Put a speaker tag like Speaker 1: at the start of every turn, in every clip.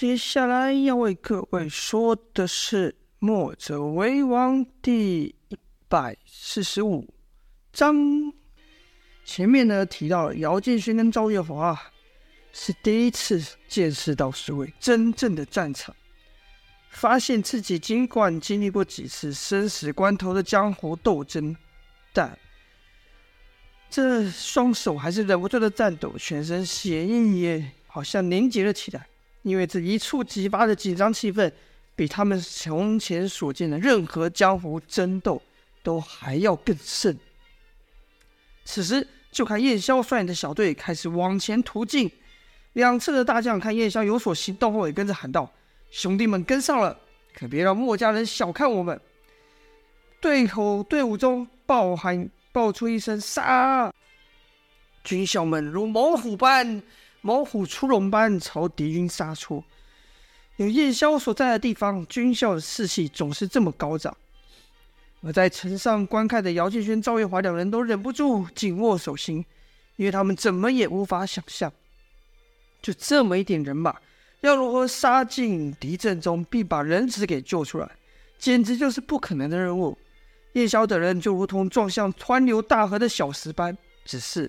Speaker 1: 接下来要为各位说的是《墨者为王》第一百四十五章。前面呢提到了姚建勋跟赵月华是第一次见识到所谓真正的战场，发现自己尽管经历过几次生死关头的江湖斗争，但这双手还是忍不住的颤抖，全身血液也好像凝结了起来。因为这一触即发的紧张气氛，比他们从前所见的任何江湖争斗都还要更甚。此时，就看叶萧率领的小队开始往前突进，两侧的大将看叶萧有所行动后，也跟着喊道：“兄弟们，跟上了，可别让墨家人小看我们！”队口队伍中爆喊爆出一声“杀”，军校们如猛虎般。猛虎出笼般朝敌军杀出，有叶萧所在的地方，军校的士气总是这么高涨。而在城上观看的姚建轩、赵月华两人都忍不住紧握手心，因为他们怎么也无法想象，就这么一点人马，要如何杀进敌阵中，并把人质给救出来，简直就是不可能的任务。叶萧等人就如同撞向湍流大河的小石般，只是。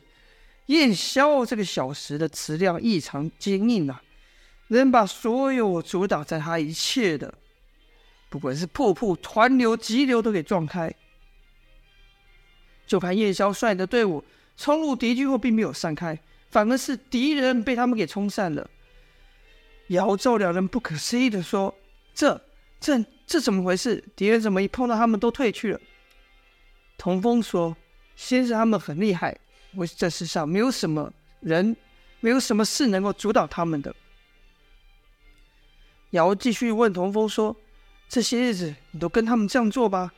Speaker 1: 燕霄这个小石的词量异常坚硬啊，能把所有阻挡在他一切的，不管是瀑布、湍流、急流都给撞开。就看燕霄率领的队伍冲入敌军后，并没有散开，反而是敌人被他们给冲散了。姚赵两人不可思议地说：“这、这、这怎么回事？敌人怎么一碰到他们都退去了？”童风说：“先是他们很厉害。”我这世上没有什么人，没有什么事能够阻挡他们的。尧继续问童风说：“这些日子你都跟他们这样做吧？”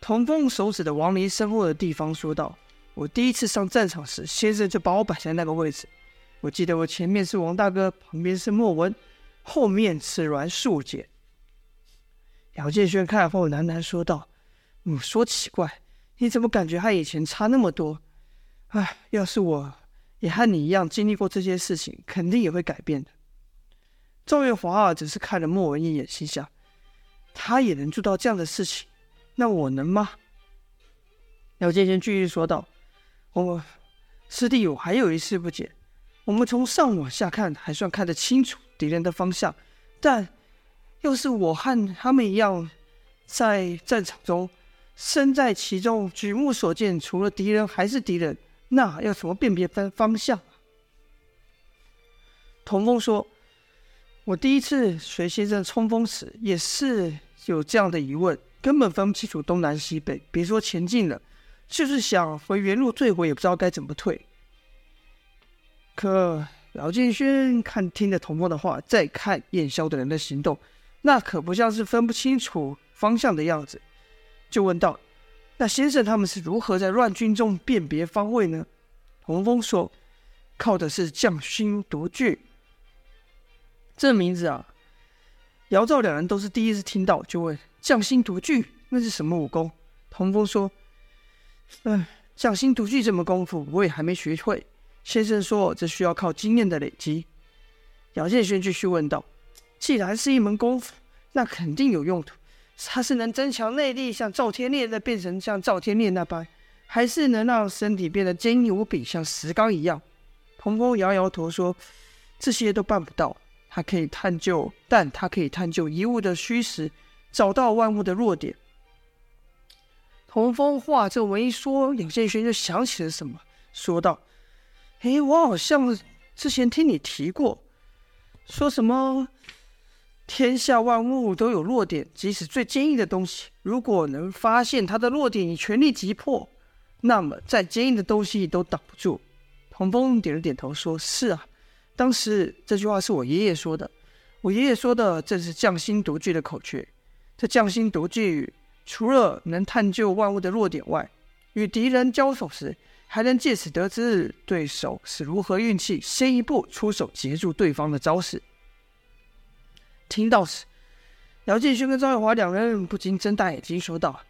Speaker 1: 童风手指的王离身后的地方说道：“我第一次上战场时，先生就把我摆在那个位置。我记得我前面是王大哥，旁边是莫文，后面是栾树姐。”姚建轩看了后喃喃说道：“嗯，说奇怪，你怎么感觉和以前差那么多？”唉，要是我也和你一样经历过这些事情，肯定也会改变的。赵月华只是看了莫文一眼，心想：他也能做到这样的事情，那我能吗？姚建轩继续说道：“我师弟，我还有一事不解。我们从上往下看，还算看得清楚敌人的方向，但要是我和他们一样，在战场中身在其中，举目所见，除了敌人还是敌人。”那要怎么辨别分方向啊？童风说：“我第一次随先生冲锋时，也是有这样的疑问，根本分不清楚东南西北。别说前进了，就是想回原路退回，也不知道该怎么退。”可老建轩看听了童风的话，再看燕霄的人的行动，那可不像是分不清楚方向的样子，就问道。那先生他们是如何在乱军中辨别方位呢？童风说：“靠的是匠心独具。”这名字啊，姚赵两人都是第一次听到，就问：“匠心独具那是什么武功？”童风说：“嗯，匠心独具这门功夫我也还没学会。先生说这需要靠经验的累积。”姚建轩继续问道：“既然是一门功夫，那肯定有用途。”他是能增强内力，像赵天烈的变成像赵天烈那般，还是能让身体变得坚硬无比，像石刚一样？童风摇摇头说：“这些都办不到。他可以探究，但他可以探究一物的虚实，找到万物的弱点。”童风话这么一说，姚建轩就想起了什么，说道：“哎，我好像之前听你提过，说什么？”天下万物都有弱点，即使最坚硬的东西，如果能发现它的弱点，以全力击破，那么再坚硬的东西都挡不住。童风点了点头，说：“是啊，当时这句话是我爷爷说的。我爷爷说的正是匠心独具的口诀。这匠心独具，除了能探究万物的弱点外，与敌人交手时，还能借此得知对手是如何运气，先一步出手截住对方的招式。”听到时，姚建勋跟赵月华两人不禁睁大眼睛说道：“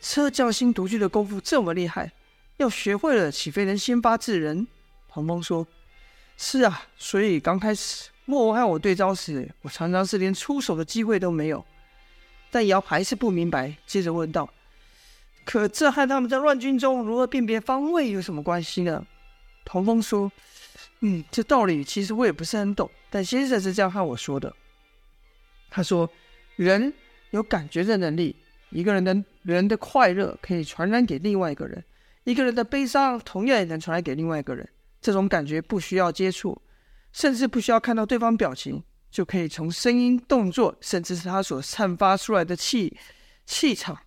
Speaker 1: 车匠心独具的功夫这么厉害，要学会了，岂非能先发制人？”童风说：“是啊，所以刚开始莫文和我对招时，我常常是连出手的机会都没有。但姚还是不明白，接着问道：“可这和他们在乱军中如何辨别方位有什么关系呢？”童风说：“嗯，这道理其实我也不是很懂，但先生是这样和我说的。他说，人有感觉的能力，一个人的人的快乐可以传染给另外一个人，一个人的悲伤同样也能传染给另外一个人。这种感觉不需要接触，甚至不需要看到对方表情，就可以从声音、动作，甚至是他所散发出来的气气场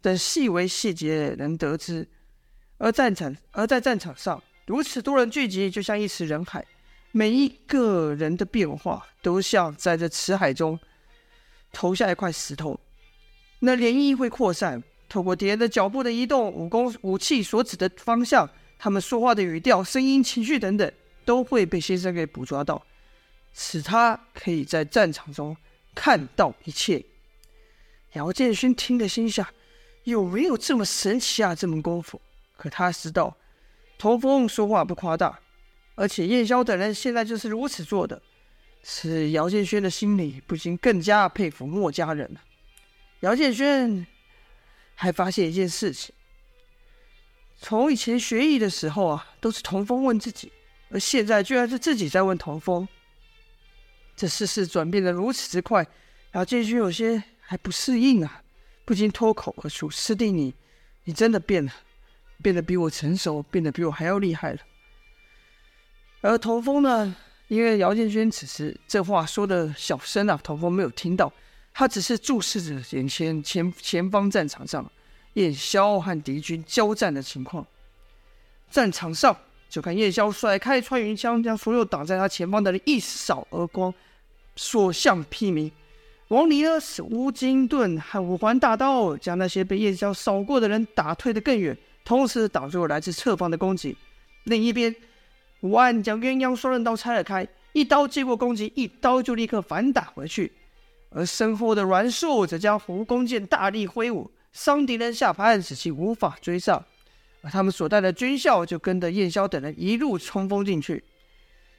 Speaker 1: 等细微细节能得知。而战场而在战场上。”如此多人聚集，就像一池人海，每一个人的变化都像在这池海中投下一块石头，那涟漪会扩散，透过敌人的脚步的移动、武功、武器所指的方向，他们说话的语调、声音、情绪等等，都会被先生给捕捉到，使他可以在战场中看到一切。姚建勋听得心想：有没有这么神奇啊？这门功夫？可他知道。童风说话不夸大，而且燕霄等人现在就是如此做的，使姚建轩的心里不禁更加佩服墨家人了。姚建轩还发现一件事情：从以前学艺的时候啊，都是童风问自己，而现在居然是自己在问童风。这世事转变得如此之快，姚建轩有些还不适应啊，不禁脱口而出：“师弟你，你你真的变了。”变得比我成熟，变得比我还要厉害了。而童风呢？因为姚建轩此时这话说的小声啊，童风没有听到，他只是注视着眼前前前方战场上燕霄和敌军交战的情况。战场上，就看燕霄甩开穿云枪，将所有挡在他前方的人一扫而光，所向披靡。王离呢，是乌金盾和五环大刀，将那些被燕霄扫过的人打退得更远。同时挡住了来自侧方的攻击。另一边，吴安将鸳鸯双刃刀拆了开，一刀接过攻击，一刀就立刻反打回去。而身后的阮树则将胡弓箭大力挥舞，伤敌人下盘，使其无法追上。而他们所带的军校就跟着燕霄等人一路冲锋进去。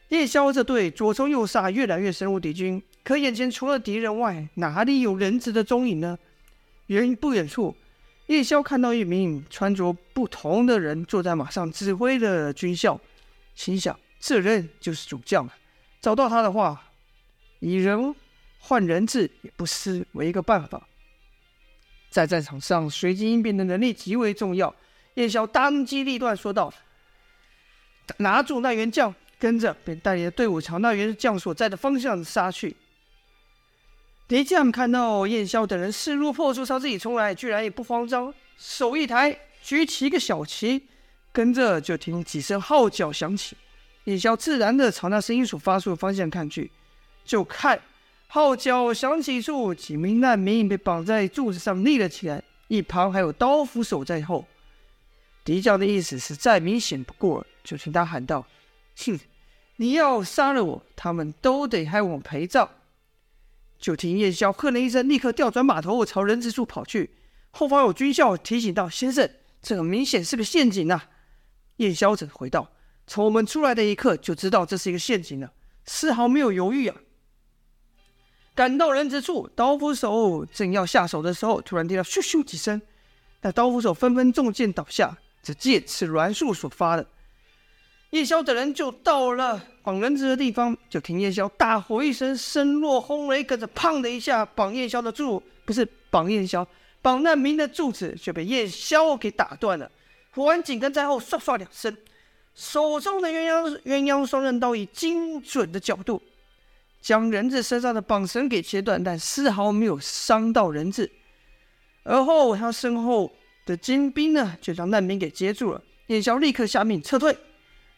Speaker 1: 燕霄这队左冲右杀，越来越深入敌军。可眼前除了敌人外，哪里有人质的踪影呢？远不远处。叶萧看到一名穿着不同的人坐在马上指挥的军校，心想：这人就是主将了。找到他的话，以人换人质也不失为一个办法。在战场上，随机应变的能力极为重要。燕萧当机立断说道：“拿住那员将，跟着便带领队伍朝那员将所在的方向杀去。”敌将看到燕霄等人势如破竹朝自己冲来，居然也不慌张，手一抬，举起一个小旗，跟着就听几声号角响起。燕霄自然的朝那声音所发出的方向看去，就看号角响起处，几名难民被绑在柱子上立了起来，一旁还有刀斧手在后。敌将的意思是再明显不过，就听他喊道：“哼，你要杀了我，他们都得害我陪葬。”就听燕霄喝了一声，立刻调转马头朝人质处跑去。后方有军校提醒道：“先生，这明显是个陷阱呐、啊。”夜宵者回道：“从我们出来的一刻就知道这是一个陷阱了，丝毫没有犹豫啊。”赶到人质处，刀斧手正要下手的时候，突然听到咻咻几声，那刀斧手纷纷中箭倒下。这箭是栾树所发的。叶萧等人就到了绑人质的地方，就听叶萧大吼一声，声若轰雷，跟着砰的一下，绑叶萧的柱不是绑叶萧，绑难民的柱子却被叶萧给打断了。胡安紧跟在后，唰唰两声，手中的鸳鸯鸳鸯双刃刀以精准的角度将人质身上的绑绳给切断，但丝毫没有伤到人质。而后他身后的金兵呢，就将难民给接住了。叶萧立刻下命撤退。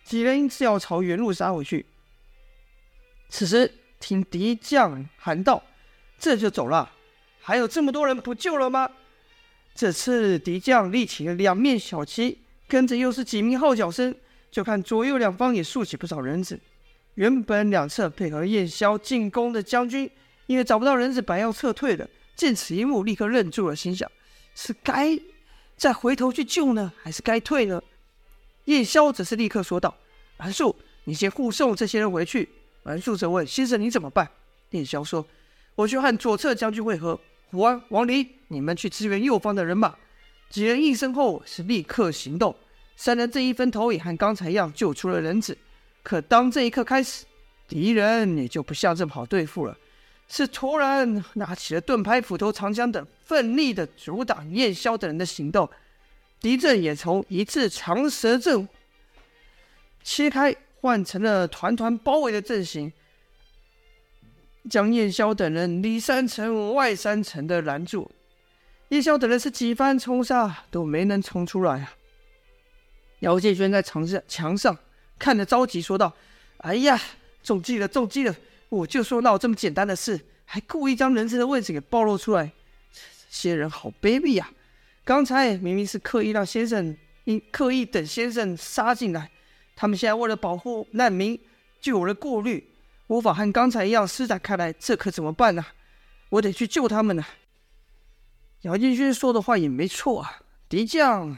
Speaker 1: 几人是要朝原路杀回去。此时听敌将喊道：“这就走了？还有这么多人不救了吗？”这次敌将立起了两面小旗，跟着又是几名号角声，就看左右两方也竖起不少人质。原本两侧配合燕霄进攻的将军，因为找不到人质，本要撤退的。见此一幕，立刻愣住了，心想：是该再回头去救呢，还是该退呢？叶萧则是立刻说道：“阮树，你先护送这些人回去，严肃着问：“先生，你怎么办？”叶萧说：“我去和左侧将军会合。胡安、王离，你们去支援右方的人马。”几人应声后是立刻行动。三人这一分头也和刚才一样救出了人质。可当这一刻开始，敌人也就不像这么好对付了，是突然拿起了盾牌、斧头、长枪等，奋力的阻挡燕萧等人的行动。敌阵也从一字长蛇阵切开，换成了团团包围的阵型，将燕萧等人里三层外三层的拦住。燕萧等人是几番冲杀都没能冲出来啊！姚建轩在墙上墙上看着着急说道：“哎呀，中计了，中计了！我就说闹这么简单的事，还故意将人质的位置给暴露出来，这些人好卑鄙呀！刚才明明是刻意让先生，因刻意等先生杀进来，他们现在为了保护难民，就有了顾虑，无法和刚才一样施展开来，这可怎么办呢？我得去救他们呢！”姚建勋说的话也没错啊，敌将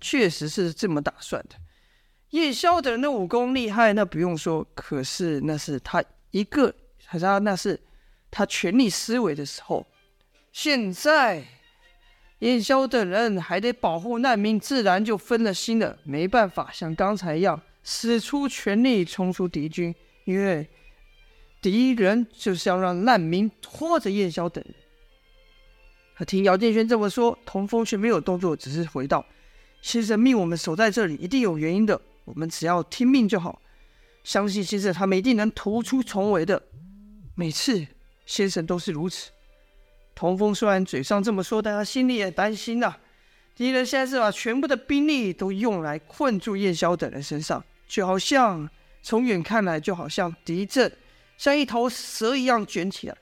Speaker 1: 确实是这么打算的。叶萧的人的武功厉害，那不用说。可是那是他一个，还是他那是他全力施为的时候。现在叶萧的人还得保护难民，自然就分了心了，没办法像刚才一样使出全力冲出敌军，因为敌人就是要让难民拖着叶萧等人。可听姚建轩这么说，童风却没有动作，只是回道：“先生命我们守在这里，一定有原因的。我们只要听命就好。相信先生，他们一定能突出重围的。每次先生都是如此。”童风虽然嘴上这么说，但他心里也担心呐、啊。敌人现在是把全部的兵力都用来困住燕萧等人身上，就好像从远看来，就好像敌阵像一头蛇一样卷起来，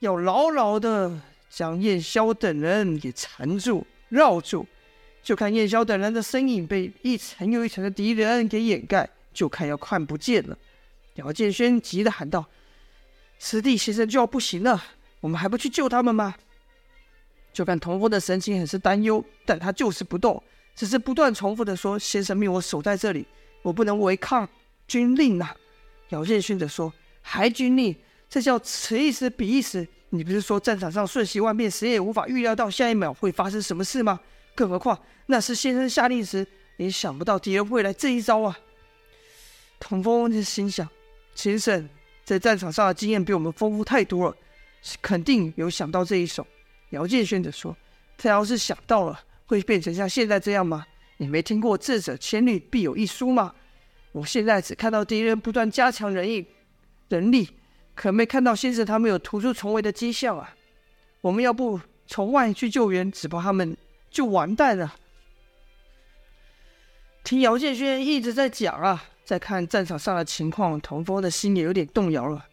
Speaker 1: 要牢牢的。将燕萧等人给缠住、绕住，就看燕萧等人的身影被一层又一层的敌人给掩盖，就看要看不见了。姚建轩急得喊道：“师弟先生就要不行了，我们还不去救他们吗？”就看童风的神情很是担忧，但他就是不动，只是不断重复的说：“先生命我守在这里，我不能违抗军令、啊。”姚建勋的说：“还军令？这叫此一时彼一时。”你不是说战场上瞬息万变，谁也无法预料到下一秒会发生什么事吗？更何况那是先生下令时，也想不到敌人会来这一招啊！童风就心想：先生在战场上的经验比我们丰富太多了，肯定有想到这一手。姚建勋的说：“他要是想到了，会变成像现在这样吗？你没听过智者千虑必有一疏吗？我现在只看到敌人不断加强人意，人力。”可没看到先生他们有突出重围的迹象啊！我们要不从外去救援，只怕他们就完蛋了。听姚建轩一直在讲啊，再看战场上的情况，童风的心也有点动摇了。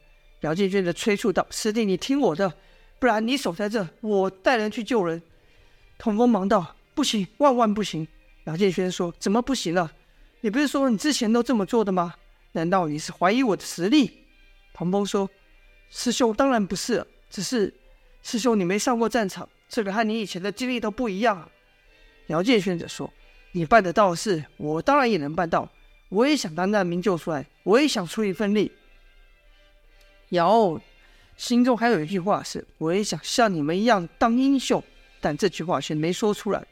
Speaker 1: 姚建轩的催促道：“师弟，你听我的，不然你守在这，我带人去救人。”童风忙道：“不行，万万不行！”姚建轩说：“怎么不行了？你不是说你之前都这么做的吗？难道你是怀疑我的实力？”童风说：“师兄，当然不是，只是师兄你没上过战场，这个和你以前的经历都不一样。”姚建轩则说：“你办得到的事，我当然也能办到。我也想当难民救出来，我也想出一份力。姚心中还有一句话是：我也想像你们一样当英雄，但这句话却没说出来。”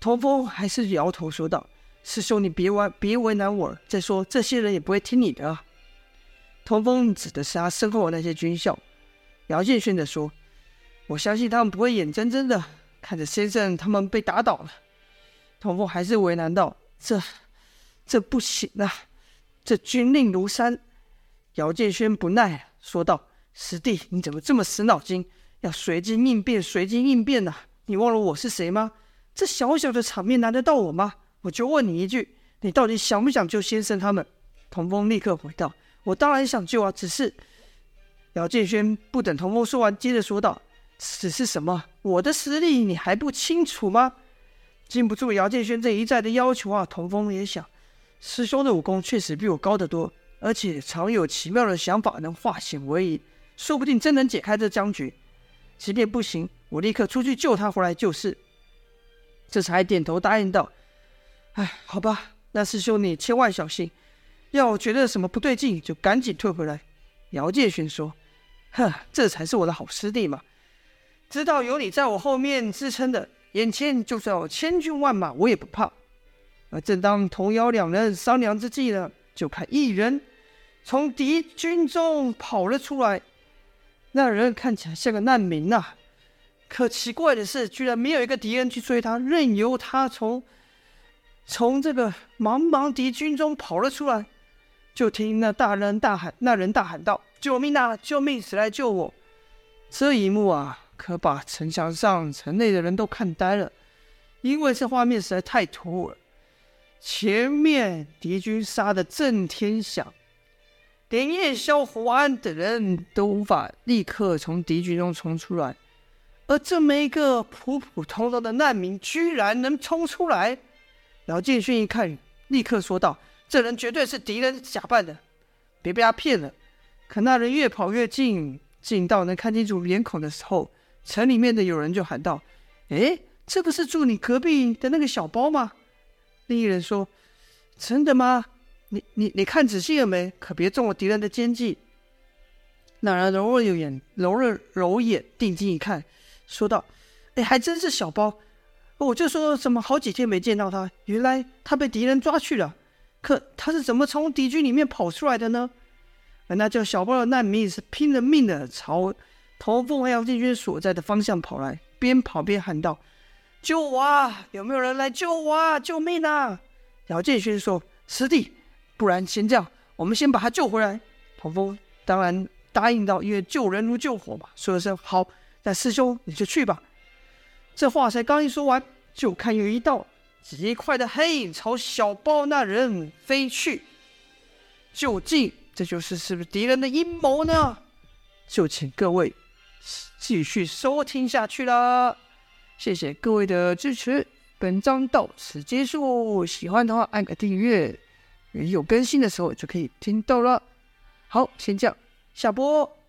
Speaker 1: 童风还是摇头说道：“师兄，你别为别为难我。再说，这些人也不会听你的啊。”童风指的是他身后的那些军校。姚建勋的说：“我相信他们不会眼睁睁的看着先生他们被打倒了。”童风还是为难道：“这，这不行啊！这军令如山。”姚建勋不耐说道：“师弟，你怎么这么死脑筋？要随机应变，随机应变呐！你忘了我是谁吗？这小小的场面难得到我吗？我就问你一句，你到底想不想救先生他们？”童风立刻回道。我当然想救啊，只是姚建轩不等童风说完，接着说道：“只是什么？我的实力你还不清楚吗？”禁不住姚建轩这一再的要求啊，童风也想，师兄的武功确实比我高得多，而且常有奇妙的想法能化险为夷，说不定真能解开这僵局。即便不行，我立刻出去救他回来就是。这才点头答应道：“哎，好吧，那师兄你千万小心。”要觉得什么不对劲，就赶紧退回来。姚建勋说：“哼，这才是我的好师弟嘛！知道有你在我后面支撑的，眼前就算有千军万马，我也不怕。”而正当童瑶两人商量之际呢，就看一人从敌军中跑了出来。那人看起来像个难民呐、可奇怪的是，居然没有一个敌人去追他，任由他从从这个茫茫敌军中跑了出来。就听那大人大喊，那人大喊道：“救命啊！救命！谁来救我？”这一幕啊，可把城墙上、城内的人都看呆了，因为这画面实在太突兀了。前面敌军杀得震天响。连夜萧、胡安等人都无法立刻从敌军中冲出来，而这么一个普普通通的难民，居然能冲出来！老建勋一看，立刻说道：“这人绝对是敌人假扮的，别被他骗了。”可那人越跑越近，近到能看清楚脸孔的时候，城里面的有人就喊道：“哎，这不是住你隔壁的那个小包吗？”另一人说：“真的吗？”你你你看仔细了没？可别中了敌人的奸计。那人揉了揉眼，揉了揉眼，定睛一看，说道：“哎，还真是小包。我就说怎么好几天没见到他，原来他被敌人抓去了。可他是怎么从敌军里面跑出来的呢？”那叫小包的难民是拼了命的朝童风和姚建军所在的方向跑来，边跑边喊道：“救我啊！有没有人来救我啊？救命啊！”姚建勋说：“师弟。”不然先这样，我们先把他救回来。童风当然答应道，因为救人如救火嘛。说了声好，那师兄你就去吧。这话才刚一说完，就看有一道极快的黑影朝小包那人飞去。究竟这就是是不是敌人的阴谋呢？就请各位继续收听下去了。谢谢各位的支持，本章到此结束。喜欢的话按个订阅。有更新的时候就可以听到了。好，先这样，下播。